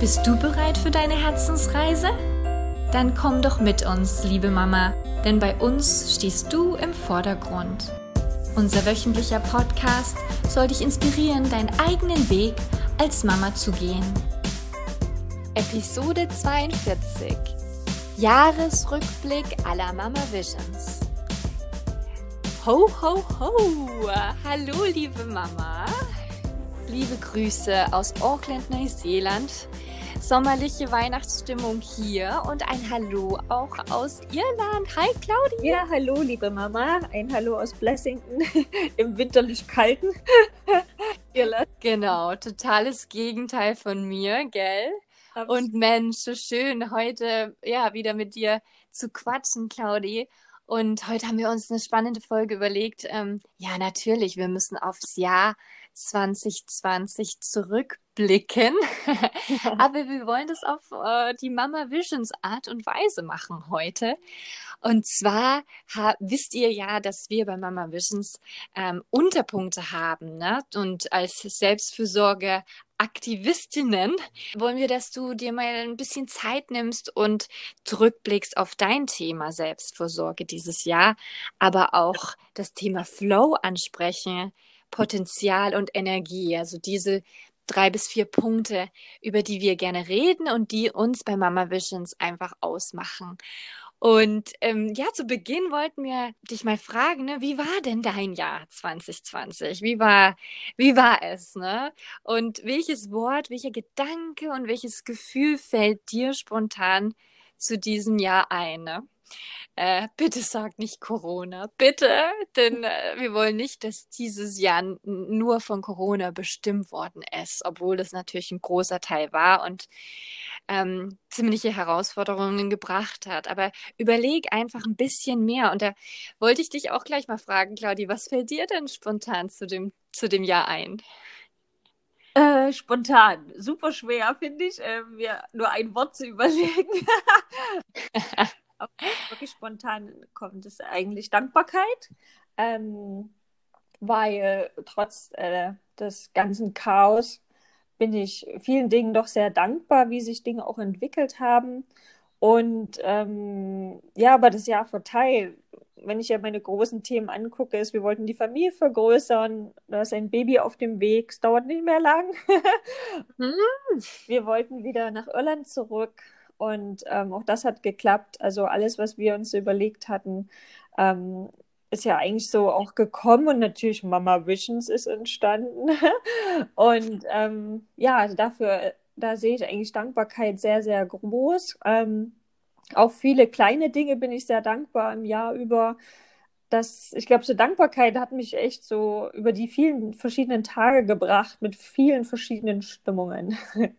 Bist du bereit für deine Herzensreise? Dann komm doch mit uns, liebe Mama, denn bei uns stehst du im Vordergrund. Unser wöchentlicher Podcast soll dich inspirieren, deinen eigenen Weg als Mama zu gehen. Episode 42 Jahresrückblick aller Mama Visions. Ho, ho, ho! Hallo, liebe Mama! Liebe Grüße aus Auckland, Neuseeland. Sommerliche Weihnachtsstimmung hier und ein Hallo auch aus Irland. Hi, Claudia. Ja, hallo, liebe Mama. Ein Hallo aus Blessington im winterlich kalten Irland. Genau, totales Gegenteil von mir, gell? Und Mensch, so schön, heute ja wieder mit dir zu quatschen, Claudi. Und heute haben wir uns eine spannende Folge überlegt. Ähm, ja, natürlich, wir müssen aufs Jahr 2020 zurückblicken. Aber wir wollen das auf äh, die Mama Visions Art und Weise machen heute. Und zwar wisst ihr ja, dass wir bei Mama Visions ähm, Unterpunkte haben. Ne? Und als Selbstfürsorge Aktivistinnen wollen wir, dass du dir mal ein bisschen Zeit nimmst und zurückblickst auf dein Thema Selbstfürsorge dieses Jahr, aber auch das Thema Flow ansprechen, Potenzial und Energie. Also diese drei bis vier Punkte, über die wir gerne reden und die uns bei Mama Visions einfach ausmachen. Und ähm, ja, zu Beginn wollten wir dich mal fragen, ne, wie war denn dein Jahr 2020? Wie war, wie war es? Ne? Und welches Wort, welcher Gedanke und welches Gefühl fällt dir spontan zu diesem Jahr ein? Ne? Äh, bitte sag nicht Corona, bitte, denn äh, wir wollen nicht, dass dieses Jahr nur von Corona bestimmt worden ist, obwohl es natürlich ein großer Teil war und ähm, ziemliche Herausforderungen gebracht hat. Aber überleg einfach ein bisschen mehr. Und da wollte ich dich auch gleich mal fragen, Claudi, was fällt dir denn spontan zu dem, zu dem Jahr ein? Äh, spontan. Super schwer, finde ich, äh, mir nur ein Wort zu überlegen. wirklich spontan kommt es eigentlich Dankbarkeit. Ähm, weil trotz äh, des ganzen Chaos bin ich vielen Dingen doch sehr dankbar, wie sich Dinge auch entwickelt haben. Und ähm, ja, aber das Jahr verteilt, wenn ich ja meine großen Themen angucke, ist, wir wollten die Familie vergrößern, da ist ein Baby auf dem Weg, es dauert nicht mehr lang. Mhm. wir wollten wieder nach Irland zurück und ähm, auch das hat geklappt. Also alles, was wir uns überlegt hatten, ähm, ist ja eigentlich so auch gekommen und natürlich Mama Visions ist entstanden. und ähm, ja, dafür, da sehe ich eigentlich Dankbarkeit sehr, sehr groß. Ähm, auch viele kleine Dinge bin ich sehr dankbar im Jahr über. Das, ich glaube, so Dankbarkeit hat mich echt so über die vielen verschiedenen Tage gebracht mit vielen verschiedenen Stimmungen.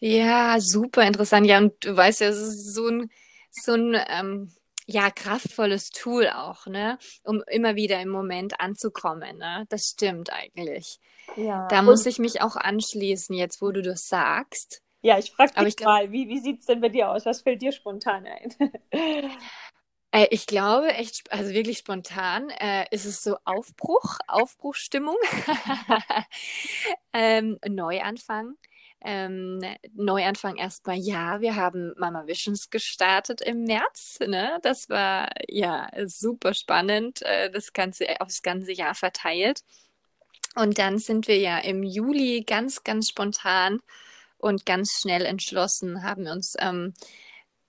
Ja, super interessant. Ja, und du weißt ja, es ist so ein, so ein ähm, ja, kraftvolles Tool auch, ne? Um immer wieder im Moment anzukommen, ne? Das stimmt eigentlich. Ja. Da muss ich mich auch anschließen, jetzt wo du das sagst. Ja, ich frage dich ich mal, wie, wie sieht es denn bei dir aus? Was fällt dir spontan ein? Äh, ich glaube, echt, also wirklich spontan äh, ist es so Aufbruch, Aufbruchstimmung, ähm, Neuanfang. Ähm, Neuanfang erstmal ja, wir haben Mama Visions gestartet im März. Ne? Das war ja super spannend, äh, das ganze aufs ganze Jahr verteilt. Und dann sind wir ja im Juli ganz, ganz spontan und ganz schnell entschlossen, haben wir uns ähm,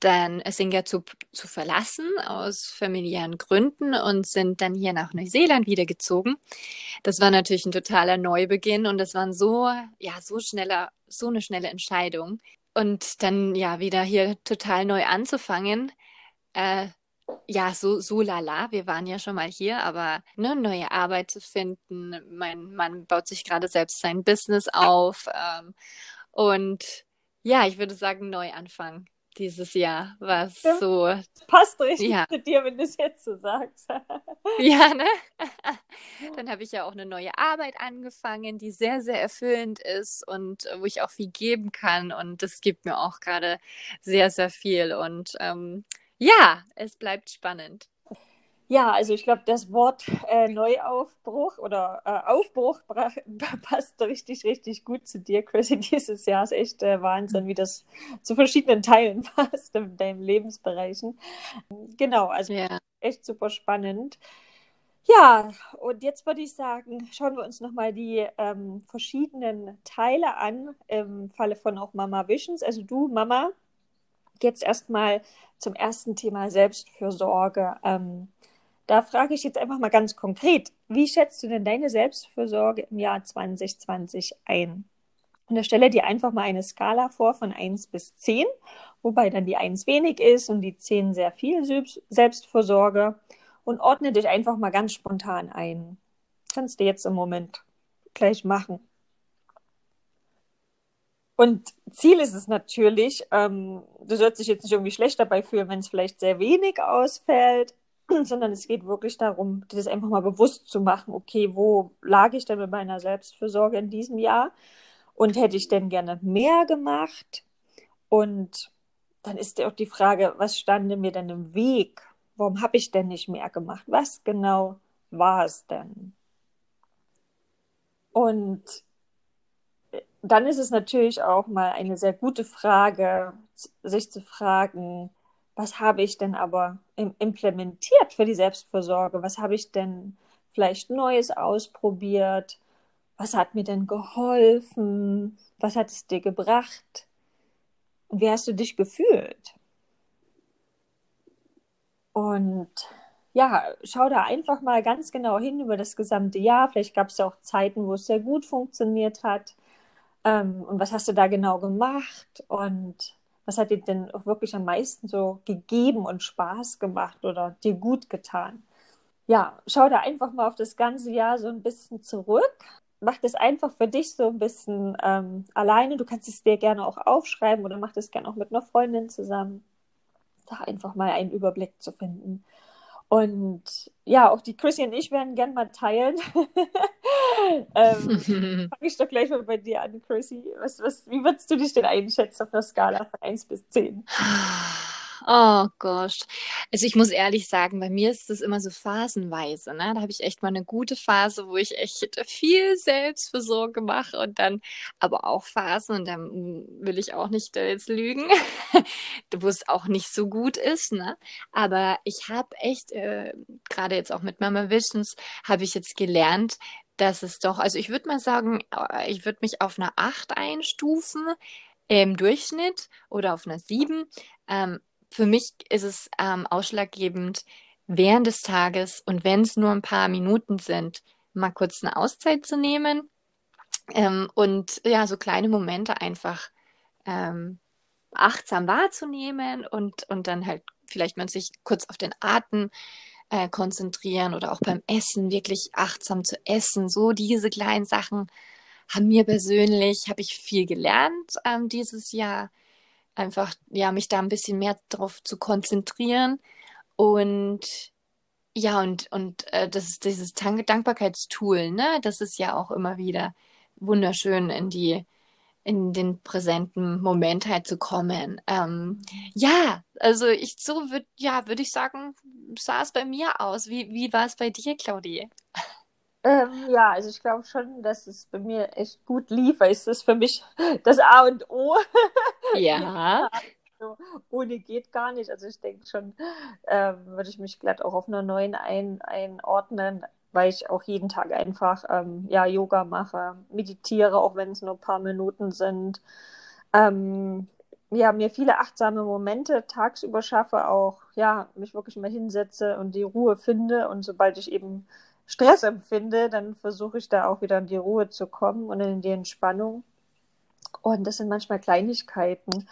dann Singa zu, zu verlassen aus familiären Gründen und sind dann hier nach Neuseeland wieder gezogen. Das war natürlich ein totaler Neubeginn und das war so, ja, so schneller, so eine schnelle Entscheidung. Und dann ja wieder hier total neu anzufangen. Äh, ja, so, so lala. Wir waren ja schon mal hier, aber ne, neue Arbeit zu finden. Mein Mann baut sich gerade selbst sein Business auf. Ähm, und ja, ich würde sagen, Neuanfang dieses Jahr, was ja, so. Passt richtig ja. zu dir, wenn du es jetzt so sagst. ja, ne? Dann habe ich ja auch eine neue Arbeit angefangen, die sehr, sehr erfüllend ist und wo ich auch viel geben kann. Und das gibt mir auch gerade sehr, sehr viel. Und ähm, ja, es bleibt spannend. Ja, also ich glaube, das Wort äh, Neuaufbruch oder äh, Aufbruch passt richtig, richtig gut zu dir, Chrissy. Dieses Jahr ist echt äh, Wahnsinn, wie das zu verschiedenen Teilen passt in deinen Lebensbereichen. Genau, also ja. echt super spannend. Ja, und jetzt würde ich sagen, schauen wir uns nochmal die ähm, verschiedenen Teile an, im Falle von auch Mama Visions. Also du, Mama, jetzt erstmal zum ersten Thema Selbstfürsorge. Ähm, da frage ich jetzt einfach mal ganz konkret, wie schätzt du denn deine Selbstfürsorge im Jahr 2020 ein? Und da stelle dir einfach mal eine Skala vor von 1 bis 10, wobei dann die 1 wenig ist und die 10 sehr viel Selbstfürsorge und ordne dich einfach mal ganz spontan ein. Kannst du jetzt im Moment gleich machen. Und Ziel ist es natürlich, ähm, du sollst dich jetzt nicht irgendwie schlecht dabei fühlen, wenn es vielleicht sehr wenig ausfällt, sondern es geht wirklich darum, das einfach mal bewusst zu machen, okay, wo lag ich denn mit meiner Selbstfürsorge in diesem Jahr? Und hätte ich denn gerne mehr gemacht? Und dann ist ja auch die Frage, was stand mir denn im Weg? Warum habe ich denn nicht mehr gemacht? Was genau war es denn? Und dann ist es natürlich auch mal eine sehr gute Frage, sich zu fragen, was habe ich denn aber implementiert für die Selbstversorge? Was habe ich denn vielleicht Neues ausprobiert? Was hat mir denn geholfen? Was hat es dir gebracht? Und wie hast du dich gefühlt? Und ja, schau da einfach mal ganz genau hin über das gesamte Jahr. Vielleicht gab es ja auch Zeiten, wo es sehr gut funktioniert hat. Ähm, und was hast du da genau gemacht? Und was hat dir denn auch wirklich am meisten so gegeben und Spaß gemacht oder dir gut getan? Ja, schau da einfach mal auf das ganze Jahr so ein bisschen zurück. Mach das einfach für dich so ein bisschen ähm, alleine. Du kannst es dir gerne auch aufschreiben oder mach das gerne auch mit einer Freundin zusammen da einfach mal einen Überblick zu finden. Und ja, auch die Chrissy und ich werden gerne mal teilen. ähm, Fange ich doch gleich mal bei dir an, Chrissy. Was, was, wie würdest du dich denn einschätzen auf einer Skala von 1 bis 10? Oh Gott. Also ich muss ehrlich sagen, bei mir ist es immer so phasenweise. Ne? Da habe ich echt mal eine gute Phase, wo ich echt viel Selbstversorge mache und dann aber auch Phasen, und dann will ich auch nicht jetzt lügen, wo es auch nicht so gut ist. Ne? Aber ich habe echt, äh, gerade jetzt auch mit Mama Visions, habe ich jetzt gelernt, dass es doch, also ich würde mal sagen, äh, ich würde mich auf einer 8 einstufen im Durchschnitt oder auf einer 7. Ähm, für mich ist es ähm, ausschlaggebend, während des Tages und wenn es nur ein paar Minuten sind, mal kurz eine Auszeit zu nehmen ähm, und ja, so kleine Momente einfach ähm, achtsam wahrzunehmen und, und dann halt vielleicht man sich kurz auf den Atem äh, konzentrieren oder auch beim Essen wirklich achtsam zu essen. So diese kleinen Sachen haben mir persönlich, habe ich viel gelernt ähm, dieses Jahr einfach, ja, mich da ein bisschen mehr drauf zu konzentrieren und ja, und, und äh, das ist dieses Dank Dankbarkeitstool, ne? Das ist ja auch immer wieder wunderschön in die, in den präsenten Moment halt zu kommen. Ähm, ja, also ich so würde, ja, würde ich sagen, sah es bei mir aus. Wie, wie war es bei dir, Claudie? Ähm, ja, also ich glaube schon, dass es bei mir echt gut lief, weil es ist für mich das A und O. Ja. also, ohne geht gar nicht. Also ich denke schon, ähm, würde ich mich glatt auch auf einer neuen ein, einordnen, weil ich auch jeden Tag einfach ähm, ja, Yoga mache, meditiere, auch wenn es nur ein paar Minuten sind. Ähm, ja, mir viele achtsame Momente tagsüber schaffe, auch ja, mich wirklich mal hinsetze und die Ruhe finde. Und sobald ich eben Stress empfinde, dann versuche ich da auch wieder in die Ruhe zu kommen und in die Entspannung. Und das sind manchmal Kleinigkeiten.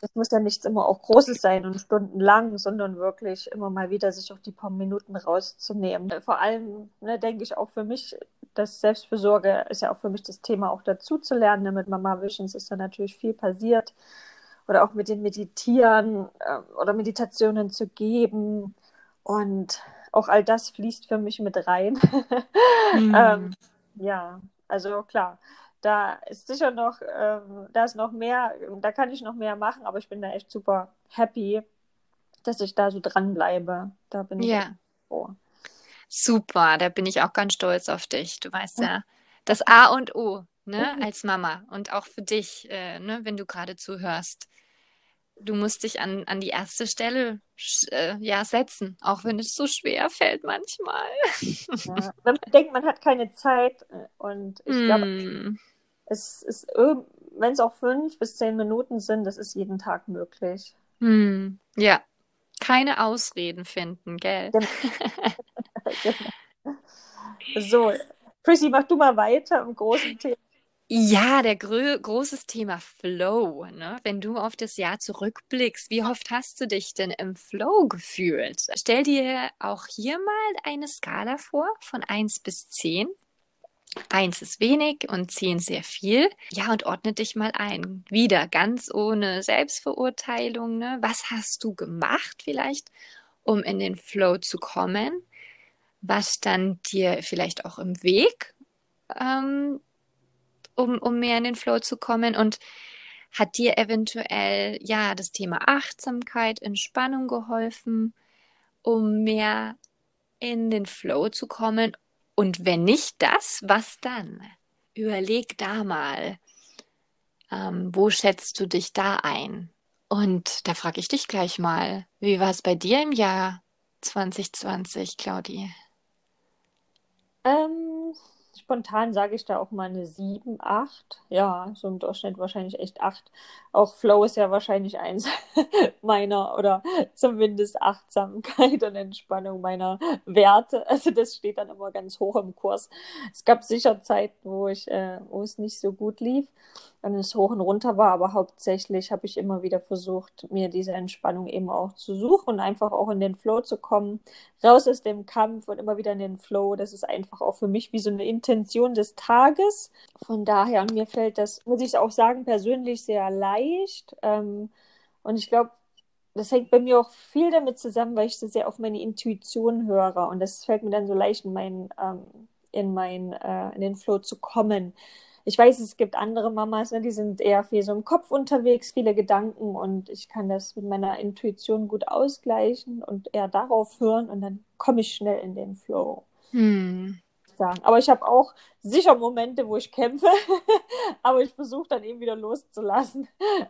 Das muss ja nichts immer auch Großes sein und stundenlang, sondern wirklich immer mal wieder sich auch die paar Minuten rauszunehmen. Vor allem ne, denke ich auch für mich, dass Selbstfürsorge ist ja auch für mich das Thema auch dazu zu lernen. Mit Mama Visions ist da natürlich viel passiert. Oder auch mit den Meditieren äh, oder Meditationen zu geben. Und auch all das fließt für mich mit rein. Mhm. ähm, ja, also klar, da ist sicher noch, ähm, da ist noch mehr, da kann ich noch mehr machen, aber ich bin da echt super happy, dass ich da so dranbleibe. Da bin ich ja. froh. Super, da bin ich auch ganz stolz auf dich. Du weißt ja, das A und O, ne, als Mama und auch für dich, äh, ne, wenn du gerade zuhörst. Du musst dich an, an die erste Stelle äh, ja, setzen, auch wenn es so schwer fällt manchmal. Ja, wenn man denkt, man hat keine Zeit äh, und ich mm. glaube, es ist, wenn es auch fünf bis zehn Minuten sind, das ist jeden Tag möglich. Mm. Ja, keine Ausreden finden, gell? Genau. So, Chrissy, mach du mal weiter im großen Thema. Ja, der grö großes Thema Flow. Ne? Wenn du auf das Jahr zurückblickst, wie oft hast du dich denn im Flow gefühlt? Stell dir auch hier mal eine Skala vor von 1 bis 10. 1 ist wenig und 10 sehr viel. Ja, und ordne dich mal ein. Wieder ganz ohne Selbstverurteilung. Ne? Was hast du gemacht vielleicht, um in den Flow zu kommen? Was stand dir vielleicht auch im Weg? Ähm, um, um mehr in den Flow zu kommen und hat dir eventuell ja das Thema Achtsamkeit, Entspannung geholfen, um mehr in den Flow zu kommen? Und wenn nicht das, was dann? Überleg da mal, ähm, wo schätzt du dich da ein? Und da frage ich dich gleich mal, wie war es bei dir im Jahr 2020, Claudi? Ähm, spontan sage ich da auch mal eine 7, 8. Ja, so im Durchschnitt wahrscheinlich echt 8. Auch Flow ist ja wahrscheinlich eins meiner oder zumindest Achtsamkeit und Entspannung meiner Werte. Also das steht dann immer ganz hoch im Kurs. Es gab sicher Zeiten, wo ich, äh, wo es nicht so gut lief und es hoch und runter war, aber hauptsächlich habe ich immer wieder versucht, mir diese Entspannung eben auch zu suchen und einfach auch in den Flow zu kommen, raus aus dem Kampf und immer wieder in den Flow. Das ist einfach auch für mich wie so eine Intention des Tages. Von daher, mir fällt das, muss ich auch sagen, persönlich sehr leicht. Ähm, und ich glaube, das hängt bei mir auch viel damit zusammen, weil ich so sehr auf meine Intuition höre. Und das fällt mir dann so leicht in meinen, ähm, in, mein, äh, in den Flow zu kommen ich weiß, es gibt andere Mamas, ne, die sind eher viel so im Kopf unterwegs, viele Gedanken und ich kann das mit meiner Intuition gut ausgleichen und eher darauf hören und dann komme ich schnell in den Flow. Hm. Sagen. Aber ich habe auch sicher Momente, wo ich kämpfe, aber ich versuche dann eben wieder loszulassen.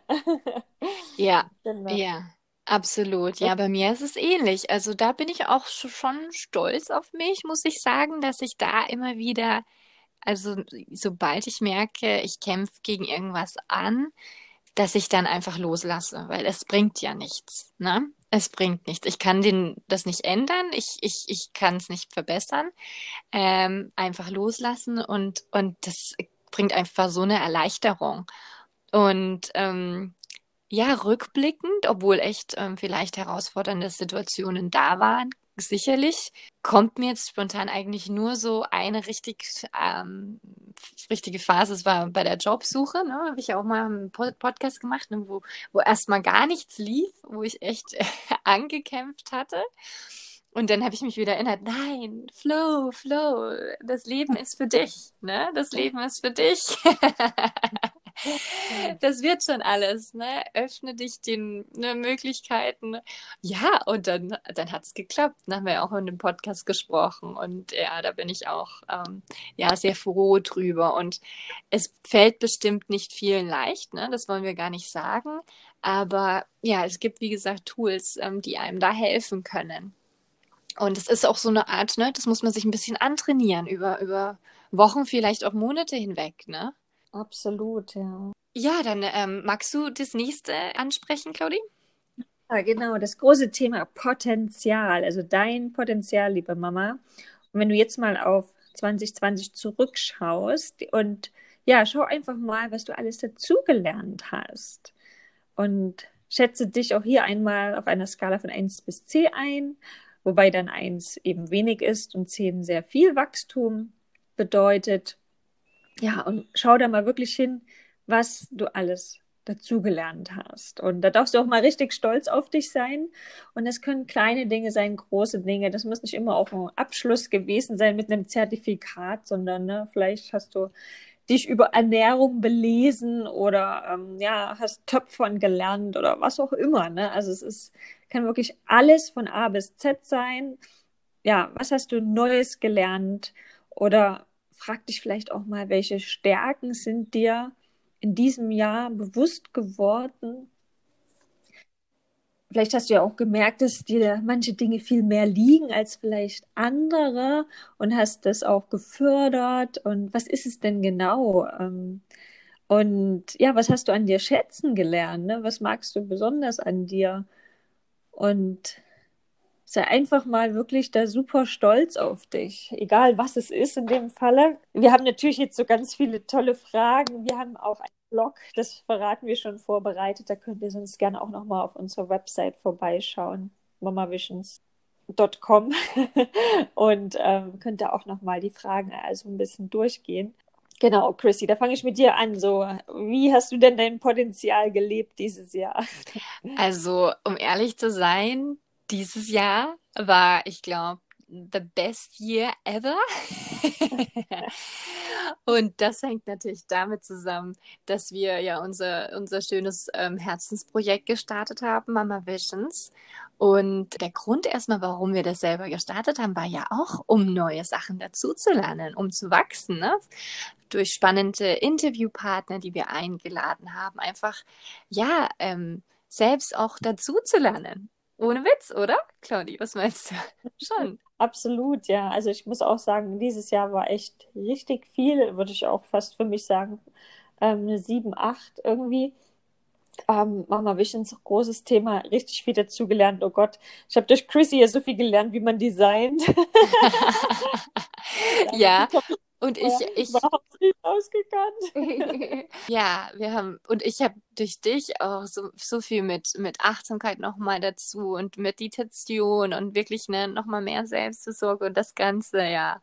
ja, genau. ja. Absolut. Ja, bei mir ist es ähnlich. Also da bin ich auch schon stolz auf mich, muss ich sagen, dass ich da immer wieder also sobald ich merke, ich kämpfe gegen irgendwas an, dass ich dann einfach loslasse, weil es bringt ja nichts. Ne? Es bringt nichts. Ich kann den, das nicht ändern, ich, ich, ich kann es nicht verbessern. Ähm, einfach loslassen und, und das bringt einfach so eine Erleichterung. Und ähm, ja, rückblickend, obwohl echt ähm, vielleicht herausfordernde Situationen da waren, sicherlich kommt mir jetzt spontan eigentlich nur so eine richtig ähm, richtige Phase. Es war bei der Jobsuche, ne? habe ich ja auch mal einen Podcast gemacht, ne? wo, wo erstmal gar nichts lief, wo ich echt angekämpft hatte. Und dann habe ich mich wieder erinnert, nein, Flow, Flow, das Leben ist für dich, ne? Das Leben ist für dich. das wird schon alles, ne? Öffne dich den ne, Möglichkeiten. Ja, und dann, dann hat es geklappt. Dann haben wir auch in dem Podcast gesprochen. Und ja, da bin ich auch ähm, ja, sehr froh drüber. Und es fällt bestimmt nicht vielen leicht, ne? Das wollen wir gar nicht sagen. Aber ja, es gibt, wie gesagt, Tools, ähm, die einem da helfen können. Und es ist auch so eine Art, ne, das muss man sich ein bisschen antrainieren über, über Wochen, vielleicht auch Monate hinweg, ne? Absolut, ja. Ja, dann ähm, magst du das nächste ansprechen, Claudi? Ja, genau, das große Thema Potenzial, also dein Potenzial, liebe Mama. Und wenn du jetzt mal auf 2020 zurückschaust und ja, schau einfach mal, was du alles dazugelernt hast. Und schätze dich auch hier einmal auf einer Skala von 1 bis 10 ein, wobei dann 1 eben wenig ist und 10 sehr viel Wachstum bedeutet. Ja, und schau da mal wirklich hin, was du alles dazugelernt hast. Und da darfst du auch mal richtig stolz auf dich sein. Und es können kleine Dinge sein, große Dinge. Das muss nicht immer auch ein Abschluss gewesen sein mit einem Zertifikat, sondern ne, vielleicht hast du dich über Ernährung belesen oder ähm, ja, hast Töpfern gelernt oder was auch immer. Ne? Also es ist, kann wirklich alles von A bis Z sein. ja, was hast du Neues gelernt? Oder frag dich vielleicht auch mal, welche Stärken sind dir in diesem Jahr bewusst geworden? Vielleicht hast du ja auch gemerkt, dass dir manche Dinge viel mehr liegen als vielleicht andere und hast das auch gefördert. Und was ist es denn genau? Ähm, und ja, was hast du an dir schätzen gelernt? Ne? Was magst du besonders an dir? Und sei einfach mal wirklich da super stolz auf dich, egal was es ist in dem Falle. Wir haben natürlich jetzt so ganz viele tolle Fragen. Wir haben auch einen Blog, das verraten wir schon vorbereitet. Da könnt ihr sonst gerne auch nochmal auf unserer Website vorbeischauen, mamavisions.com und ähm, könnt da auch nochmal die Fragen also ein bisschen durchgehen. Genau, Chrissy, da fange ich mit dir an. So, wie hast du denn dein Potenzial gelebt dieses Jahr? Also, um ehrlich zu sein, dieses Jahr war, ich glaube, the best year ever. und das hängt natürlich damit zusammen, dass wir ja unser, unser schönes ähm, Herzensprojekt gestartet haben, Mama Visions. Und der Grund erstmal, warum wir das selber gestartet haben, war ja auch, um neue Sachen dazuzulernen, um zu wachsen. Ne? Durch spannende Interviewpartner, die wir eingeladen haben, einfach, ja, ähm, selbst auch dazu zu lernen. Ohne Witz, oder? Claudi, was meinst du? Schon. Absolut, ja. Also ich muss auch sagen, dieses Jahr war echt richtig viel, würde ich auch fast für mich sagen. Ähm, eine 7, 8 irgendwie. Ähm, Mama Visions, großes Thema, richtig viel dazugelernt. Oh Gott, ich habe durch Chrissy ja so viel gelernt, wie man designt. ja, und ich, ich überhaupt nicht ausgekannt. ja, wir haben, und ich habe durch dich auch so, so viel mit, mit Achtsamkeit nochmal dazu und Meditation und wirklich ne, nochmal mehr Selbstversorge und das Ganze, ja.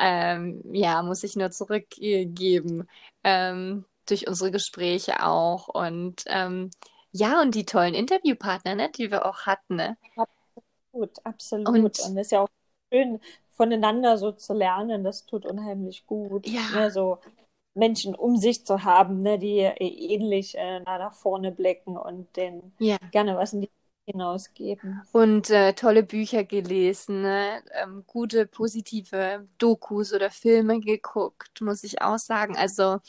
Ähm, ja, muss ich nur zurückgeben. Ähm, durch unsere Gespräche auch. Und ähm, ja, und die tollen Interviewpartner, ne, die wir auch hatten. Ne? Absolut, absolut. Und, und das ist ja auch schön, voneinander so zu lernen, das tut unheimlich gut. Ja. Ne, so Menschen um sich zu haben, ne, die ähnlich äh, nach vorne blicken und denen ja. gerne was in die hinausgeben. Und äh, tolle Bücher gelesen, ne? ähm, gute, positive Dokus oder Filme geguckt, muss ich auch sagen. Also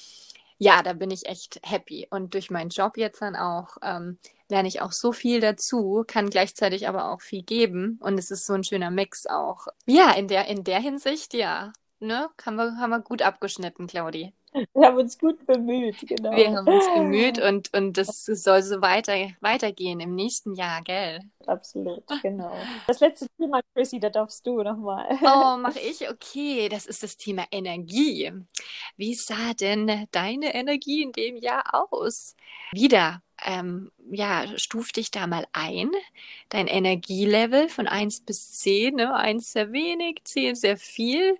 ja, da bin ich echt happy. Und durch meinen Job jetzt dann auch ähm, lerne ich auch so viel dazu, kann gleichzeitig aber auch viel geben. Und es ist so ein schöner Mix auch. Ja, in der, in der Hinsicht, ja. Ne? Haben wir, haben wir gut abgeschnitten, Claudi. Wir haben uns gut bemüht, genau. Wir haben uns bemüht und, und das soll so weiter, weitergehen im nächsten Jahr, gell? Absolut, genau. Das letzte Thema, Chrissy, da darfst du nochmal. Oh, mache ich? Okay, das ist das Thema Energie. Wie sah denn deine Energie in dem Jahr aus? Wieder, ähm, ja, stuf dich da mal ein. Dein Energielevel von 1 bis 10, ne? 1 sehr wenig, 10 sehr viel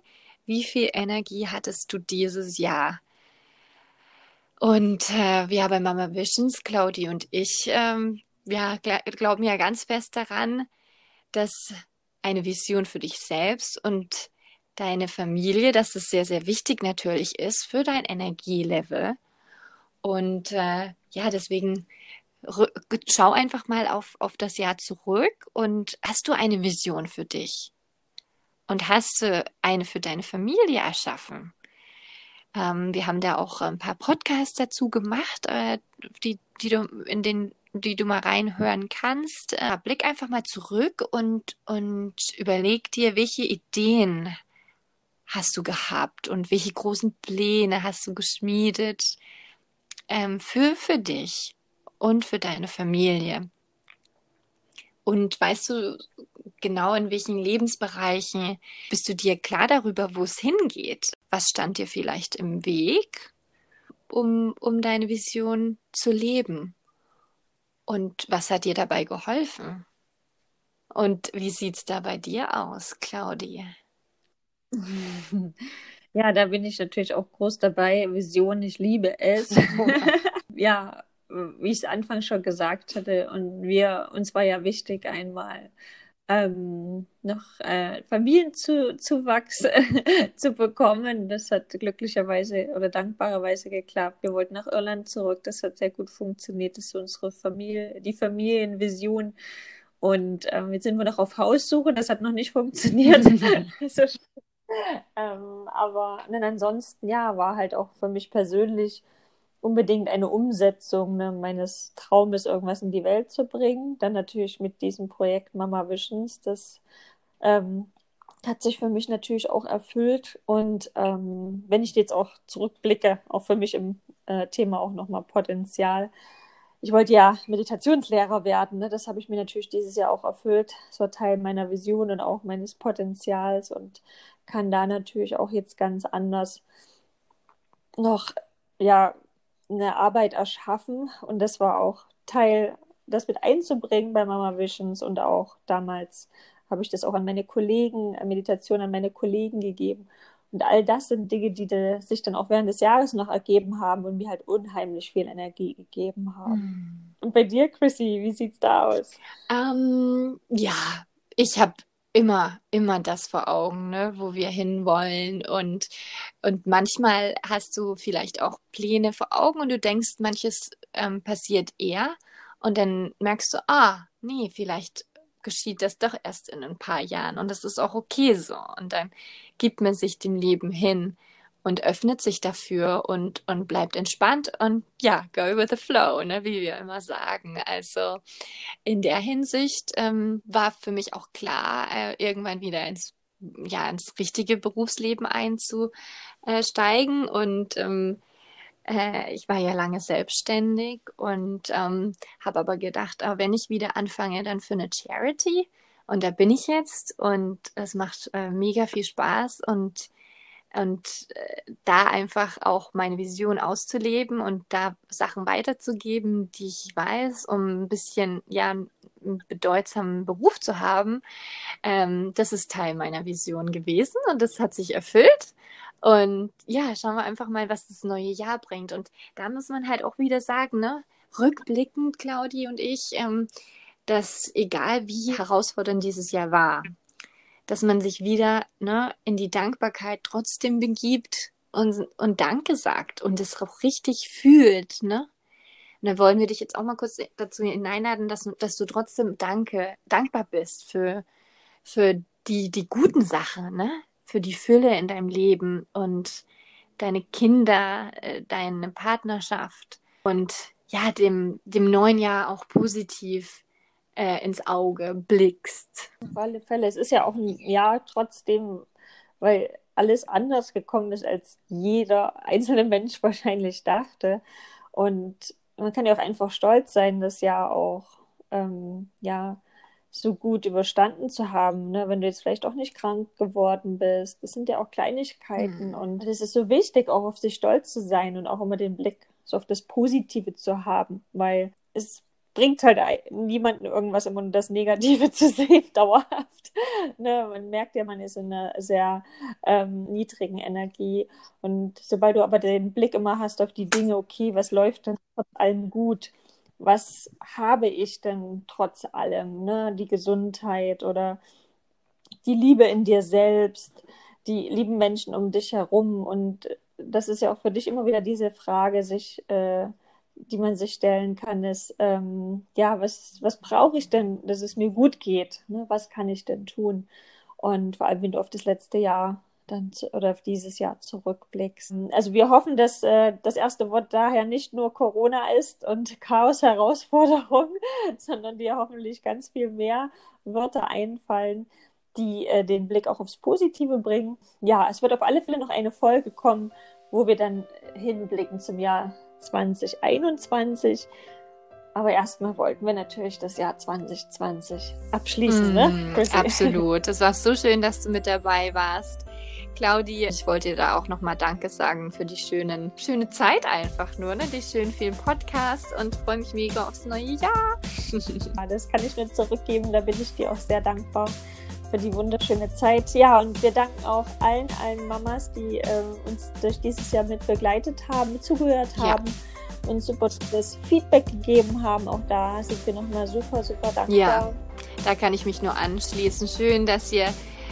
wie viel Energie hattest du dieses Jahr? Und äh, ja, bei Mama Visions, Claudi und ich, ähm, ja, glauben ja ganz fest daran, dass eine Vision für dich selbst und deine Familie, dass es sehr, sehr wichtig natürlich ist für dein Energielevel. Und äh, ja, deswegen schau einfach mal auf, auf das Jahr zurück und hast du eine Vision für dich? und hast du eine für deine Familie erschaffen. Ähm, wir haben da auch ein paar Podcasts dazu gemacht, äh, die, die du in den die du mal reinhören kannst. Äh, blick einfach mal zurück und, und überleg dir, welche Ideen hast du gehabt und welche großen Pläne hast du geschmiedet ähm, für, für dich und für deine Familie. Und weißt du genau in welchen Lebensbereichen bist du dir klar darüber, wo es hingeht? Was stand dir vielleicht im Weg, um, um deine Vision zu leben? Und was hat dir dabei geholfen? Und wie sieht es da bei dir aus, Claudia? Ja, da bin ich natürlich auch groß dabei. Vision, ich liebe es. ja, wie ich es anfangs schon gesagt hatte, und wir, uns war ja wichtig, einmal ähm, noch äh, Familienzuwachs zu bekommen. Das hat glücklicherweise oder dankbarerweise geklappt. Wir wollten nach Irland zurück. Das hat sehr gut funktioniert. Das ist unsere Familie, die Familienvision. Und ähm, jetzt sind wir noch auf Haussuche, das hat noch nicht funktioniert. so, ähm, aber ne, ansonsten, ja, war halt auch für mich persönlich unbedingt eine Umsetzung ne, meines Traumes, irgendwas in die Welt zu bringen. Dann natürlich mit diesem Projekt Mama Visions, das ähm, hat sich für mich natürlich auch erfüllt. Und ähm, wenn ich jetzt auch zurückblicke, auch für mich im äh, Thema auch nochmal Potenzial. Ich wollte ja Meditationslehrer werden. Ne? Das habe ich mir natürlich dieses Jahr auch erfüllt. Das war Teil meiner Vision und auch meines Potenzials und kann da natürlich auch jetzt ganz anders noch ja eine Arbeit erschaffen. Und das war auch Teil, das mit einzubringen bei Mama Visions und auch damals habe ich das auch an meine Kollegen, Meditation an meine Kollegen gegeben. Und all das sind Dinge, die sich dann auch während des Jahres noch ergeben haben und mir halt unheimlich viel Energie gegeben haben. Mhm. Und bei dir, Chrissy, wie sieht's da aus? Ähm, ja, ich habe immer, immer das vor Augen, ne, wo wir hinwollen. Und, und manchmal hast du vielleicht auch Pläne vor Augen und du denkst, manches ähm, passiert eher. Und dann merkst du, ah, nee, vielleicht geschieht das doch erst in ein paar Jahren und das ist auch okay so. Und dann gibt man sich dem Leben hin und öffnet sich dafür und, und bleibt entspannt und ja, go with the flow, ne, wie wir immer sagen. Also in der Hinsicht ähm, war für mich auch klar, äh, irgendwann wieder ins, ja, ins richtige Berufsleben einzusteigen und ähm, äh, ich war ja lange selbstständig und ähm, habe aber gedacht, ah, wenn ich wieder anfange, dann für eine Charity. Und da bin ich jetzt und es macht äh, mega viel Spaß und, und äh, da einfach auch meine Vision auszuleben und da Sachen weiterzugeben, die ich weiß, um ein bisschen, ja, einen bedeutsamen Beruf zu haben. Ähm, das ist Teil meiner Vision gewesen und das hat sich erfüllt. Und ja, schauen wir einfach mal, was das neue Jahr bringt. Und da muss man halt auch wieder sagen, ne, rückblickend, Claudi und ich, ähm, dass egal wie herausfordernd dieses Jahr war, dass man sich wieder ne, in die Dankbarkeit trotzdem begibt und, und Danke sagt und es auch richtig fühlt, ne? Und dann wollen wir dich jetzt auch mal kurz dazu hineinladen, dass, dass du trotzdem Danke, dankbar bist für, für die, die guten Sachen, ne? für die Fülle in deinem Leben und deine Kinder, äh, deine Partnerschaft und ja, dem, dem neuen Jahr auch positiv äh, ins Auge blickst. Auf alle Fälle. Es ist ja auch ein Jahr trotzdem, weil alles anders gekommen ist, als jeder einzelne Mensch wahrscheinlich dachte. Und man kann ja auch einfach stolz sein, das Jahr auch ähm, ja so gut überstanden zu haben, ne? wenn du jetzt vielleicht auch nicht krank geworden bist. Das sind ja auch Kleinigkeiten mhm. und es ist so wichtig, auch auf sich stolz zu sein und auch immer den Blick so auf das Positive zu haben, weil es bringt halt niemanden irgendwas immer nur das Negative zu sehen, dauerhaft. ne? Man merkt ja, man ist in einer sehr ähm, niedrigen Energie und sobald du aber den Blick immer hast auf die Dinge, okay, was läuft dann trotz allem gut, was habe ich denn trotz allem, ne? Die Gesundheit oder die Liebe in dir selbst, die lieben Menschen um dich herum. Und das ist ja auch für dich immer wieder diese Frage, sich, äh, die man sich stellen kann, ist, ähm, ja, was, was brauche ich denn, dass es mir gut geht? Ne? Was kann ich denn tun? Und vor allem, wenn du auf das letzte Jahr dann zu, oder auf dieses Jahr zurückblickst. Also wir hoffen, dass äh, das erste Wort daher nicht nur Corona ist und Chaos, Herausforderung, sondern dir hoffentlich ganz viel mehr Wörter einfallen, die äh, den Blick auch aufs Positive bringen. Ja, es wird auf alle Fälle noch eine Folge kommen, wo wir dann hinblicken zum Jahr 2021. Aber erstmal wollten wir natürlich das Jahr 2020 abschließen, mm, ne? Absolut. Es war so schön, dass du mit dabei warst. Claudi. Ich wollte dir da auch nochmal Danke sagen für die schönen, schöne Zeit einfach nur, ne? Die schönen vielen Podcasts und freue mich mega aufs neue Jahr. ja, das kann ich nur zurückgeben. Da bin ich dir auch sehr dankbar für die wunderschöne Zeit. Ja, und wir danken auch allen, allen Mamas, die äh, uns durch dieses Jahr mit begleitet haben, zugehört haben. Ja. uns super das Feedback gegeben haben. Auch da sind wir nochmal super, super dankbar. Ja, da kann ich mich nur anschließen. Schön, dass ihr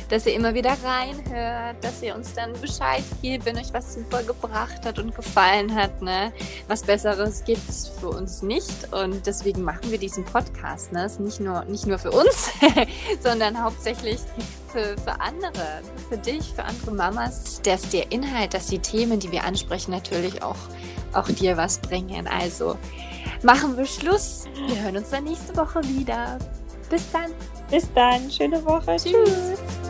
dass ihr immer wieder reinhört, dass ihr uns dann Bescheid gebt, wenn euch was super gebracht hat und gefallen hat. Ne? Was Besseres gibt es für uns nicht und deswegen machen wir diesen Podcast. Ne? Ist nicht nur, nicht nur für uns, sondern hauptsächlich für, für andere, für dich, für andere Mamas, dass der Inhalt, dass die Themen, die wir ansprechen, natürlich auch, auch dir was bringen. Also machen wir Schluss. Wir hören uns dann nächste Woche wieder. Bis dann. Bis dann. Schöne Woche. Tschüss. Tschüss.